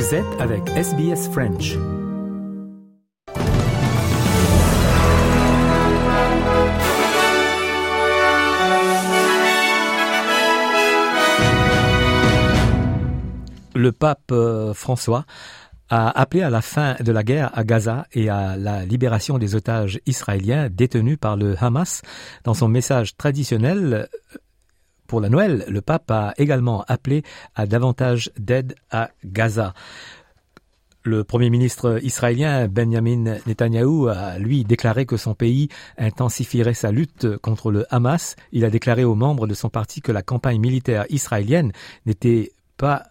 Vous êtes avec SBS French. Le pape euh, François a appelé à la fin de la guerre à Gaza et à la libération des otages israéliens détenus par le Hamas. Dans son message traditionnel pour la Noël, le pape a également appelé à davantage d'aide à Gaza. Le Premier ministre israélien Benjamin Netanyahou a, lui, déclaré que son pays intensifierait sa lutte contre le Hamas. Il a déclaré aux membres de son parti que la campagne militaire israélienne n'était pas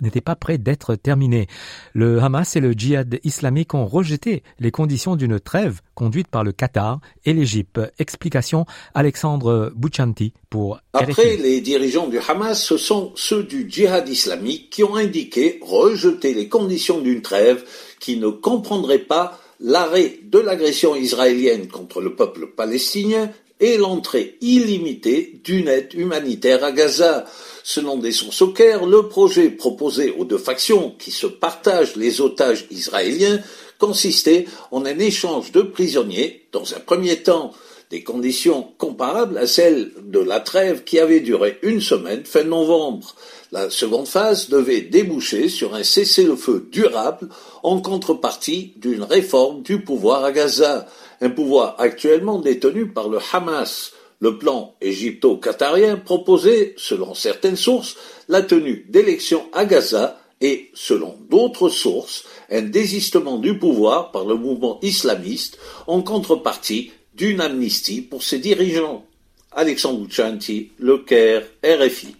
n'était pas prêt d'être terminé. Le Hamas et le djihad islamique ont rejeté les conditions d'une trêve conduite par le Qatar et l'Égypte. Explication Alexandre Bouchanti pour Après, les dirigeants du Hamas, ce sont ceux du djihad islamique qui ont indiqué rejeter les conditions d'une trêve qui ne comprendrait pas l'arrêt de l'agression israélienne contre le peuple palestinien et l'entrée illimitée d'une aide humanitaire à Gaza. Selon des sources au Caire, le projet proposé aux deux factions qui se partagent les otages israéliens consistait en un échange de prisonniers, dans un premier temps des conditions comparables à celles de la trêve qui avait duré une semaine fin novembre. La seconde phase devait déboucher sur un cessez-le-feu durable en contrepartie d'une réforme du pouvoir à Gaza, un pouvoir actuellement détenu par le Hamas. Le plan égypto-qatarien proposait, selon certaines sources, la tenue d'élections à Gaza et, selon d'autres sources, un désistement du pouvoir par le mouvement islamiste en contrepartie d'une amnistie pour ses dirigeants. Alexandre Chanti, Le Caire, RFI.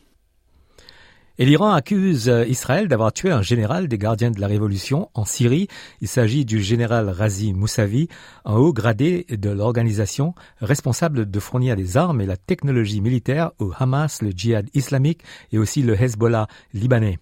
Et l'Iran accuse euh, Israël d'avoir tué un général des gardiens de la révolution en Syrie. Il s'agit du général Razi Moussavi, un haut gradé de l'organisation responsable de fournir les armes et la technologie militaire au Hamas, le djihad islamique et aussi le Hezbollah libanais.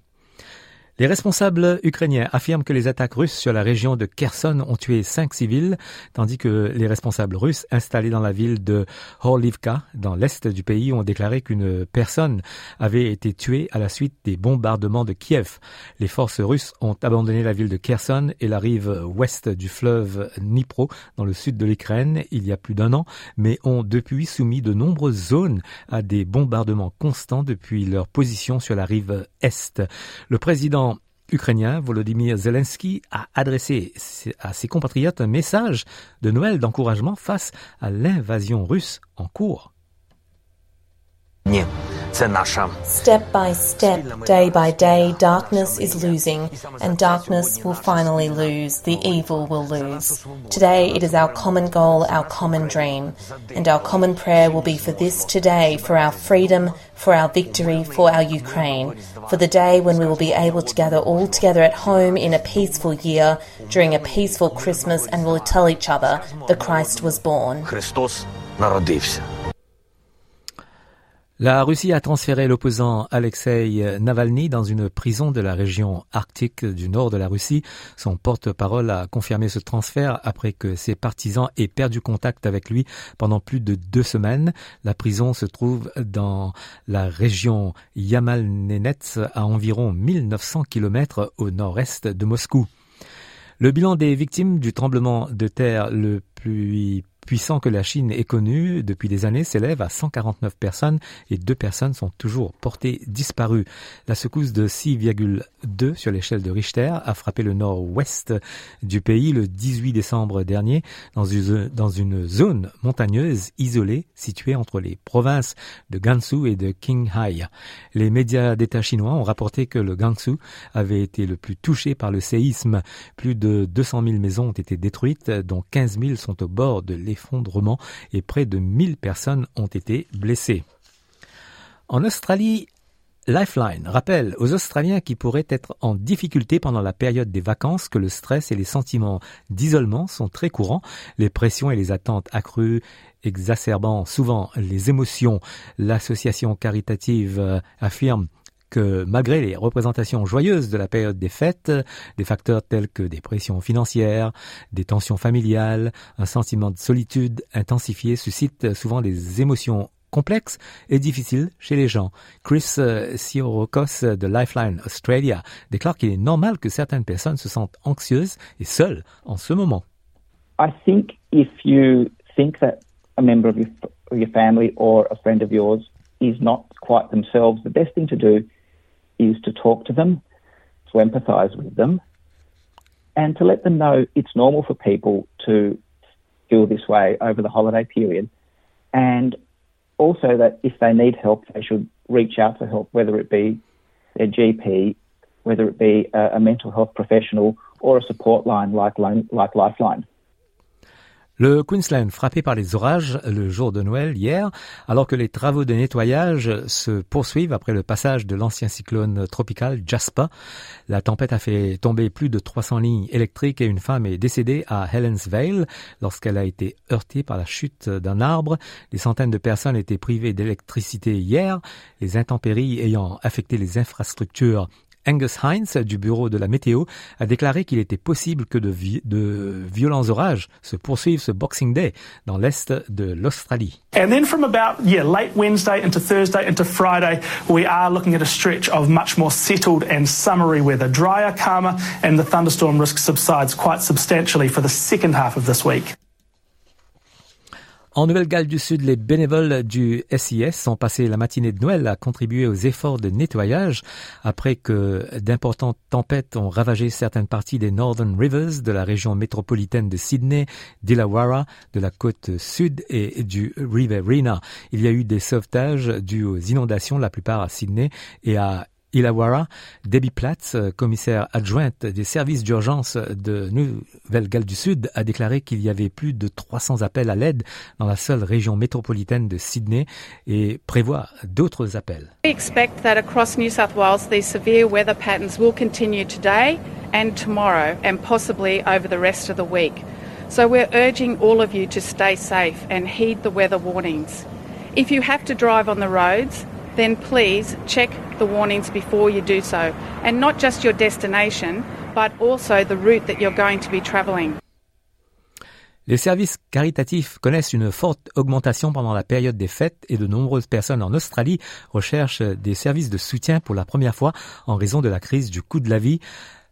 Les responsables ukrainiens affirment que les attaques russes sur la région de Kherson ont tué cinq civils, tandis que les responsables russes installés dans la ville de Horlivka, dans l'est du pays, ont déclaré qu'une personne avait été tuée à la suite des bombardements de Kiev. Les forces russes ont abandonné la ville de Kherson et la rive ouest du fleuve Dnipro, dans le sud de l'Ukraine, il y a plus d'un an, mais ont depuis soumis de nombreuses zones à des bombardements constants depuis leur position sur la rive est. Le président ukrainien Volodymyr Zelensky a adressé à ses compatriotes un message de Noël d'encouragement face à l'invasion russe en cours. Step by step, day by day, darkness is losing, and darkness will finally lose. The evil will lose. Today, it is our common goal, our common dream, and our common prayer will be for this today, for our freedom, for our victory, for our Ukraine, for the day when we will be able to gather all together at home in a peaceful year, during a peaceful Christmas, and will tell each other the Christ was born. Христос народився. La Russie a transféré l'opposant Alexei Navalny dans une prison de la région arctique du nord de la Russie. Son porte-parole a confirmé ce transfert après que ses partisans aient perdu contact avec lui pendant plus de deux semaines. La prison se trouve dans la région Yamalnenets à environ 1900 km au nord-est de Moscou. Le bilan des victimes du tremblement de terre le plus puissant que la Chine ait connu depuis des années s'élève à 149 personnes et deux personnes sont toujours portées disparues. La secousse de 6,2 sur l'échelle de Richter a frappé le nord-ouest du pays le 18 décembre dernier dans une, dans une zone montagneuse isolée située entre les provinces de Gansu et de Qinghai. Les médias d'État chinois ont rapporté que le Gansu avait été le plus touché par le séisme. Plus de 200 000 maisons ont été détruites, dont 15 000 sont au bord de l'effondrement et près de 1000 personnes ont été blessées. En Australie, Lifeline rappelle aux Australiens qui pourraient être en difficulté pendant la période des vacances que le stress et les sentiments d'isolement sont très courants, les pressions et les attentes accrues exacerbant souvent les émotions. L'association caritative euh, affirme que malgré les représentations joyeuses de la période des fêtes, des facteurs tels que des pressions financières, des tensions familiales, un sentiment de solitude intensifié suscitent souvent des émotions complexe et difficile chez les gens. Chris euh, Siorokos de Lifeline Australia déclare qu'il est normal que certaines personnes se sentent anxieuses et seules en ce moment. I think if you think that a member of your, your family or a friend of yours is not quite themselves, the best thing to do is to talk to them, to empathize with them, and to let them know it's normal for people to feel this way over the holiday period. And also that if they need help, they should reach out for help, whether it be their GP, whether it be a, a mental health professional, or a support line like, like Lifeline. Le Queensland frappé par les orages le jour de Noël hier, alors que les travaux de nettoyage se poursuivent après le passage de l'ancien cyclone tropical Jasper. La tempête a fait tomber plus de 300 lignes électriques et une femme est décédée à Helens Vale lorsqu'elle a été heurtée par la chute d'un arbre. Des centaines de personnes étaient privées d'électricité hier, les intempéries ayant affecté les infrastructures Angus Heinz du bureau de la météo a déclaré qu'il était possible que de, de violents orages se poursuivent ce Boxing Day dans l'est de l'Australie. And then from about yeah, late Wednesday into Thursday into Friday, we are looking at a stretch of much more settled and summery weather, drier, calmer, and the thunderstorm risk subsides quite substantially for the second half of this week. En Nouvelle-Galles du Sud, les bénévoles du SIS ont passé la matinée de Noël à contribuer aux efforts de nettoyage après que d'importantes tempêtes ont ravagé certaines parties des Northern Rivers de la région métropolitaine de Sydney, d'Illawarra, de la côte sud et du Riverina. Il y a eu des sauvetages dus aux inondations, la plupart à Sydney et à Illawarra, Debbie Platz, commissaire adjointe des services d'urgence de Nouvelle-Galles du Sud, a déclaré qu'il y avait plus de 300 appels à l'aide dans la seule région métropolitaine de Sydney et prévoit d'autres appels. We expect that across New South Wales these severe weather patterns will continue today and tomorrow and possibly over the rest of the week. So we're urging all of you to stay safe and heed the weather warnings. If you have to drive on the roads, then please check the warnings before you do so. And not just your destination, but also the route that you're going to be travelling. Les services caritatifs connaissent une forte augmentation pendant la période des fêtes et de nombreuses personnes en Australie recherchent des services de soutien pour la première fois en raison de la crise du coût de la vie.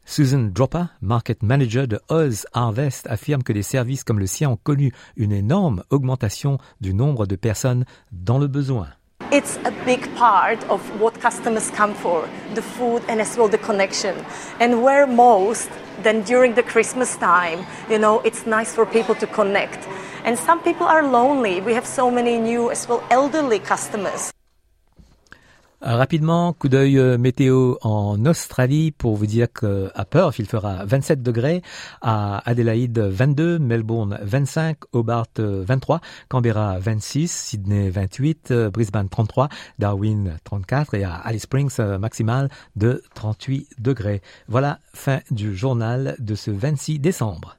Susan Dropper, market manager de Oz Harvest, affirme que des services comme le sien ont connu une énorme augmentation du nombre de personnes dans le besoin. It's a big part of what customers come for the food and as well the connection. And where most then during the Christmas time, you know, it's nice for people to connect. And some people are lonely. We have so many new as well elderly customers. Euh, rapidement, coup d'œil euh, météo en Australie pour vous dire qu'à Perth, il fera 27 degrés, à Adélaïde 22, Melbourne 25, Hobart 23, Canberra 26, Sydney 28, euh, Brisbane 33, Darwin 34 et à Alice Springs maximal de 38 degrés. Voilà, fin du journal de ce 26 décembre.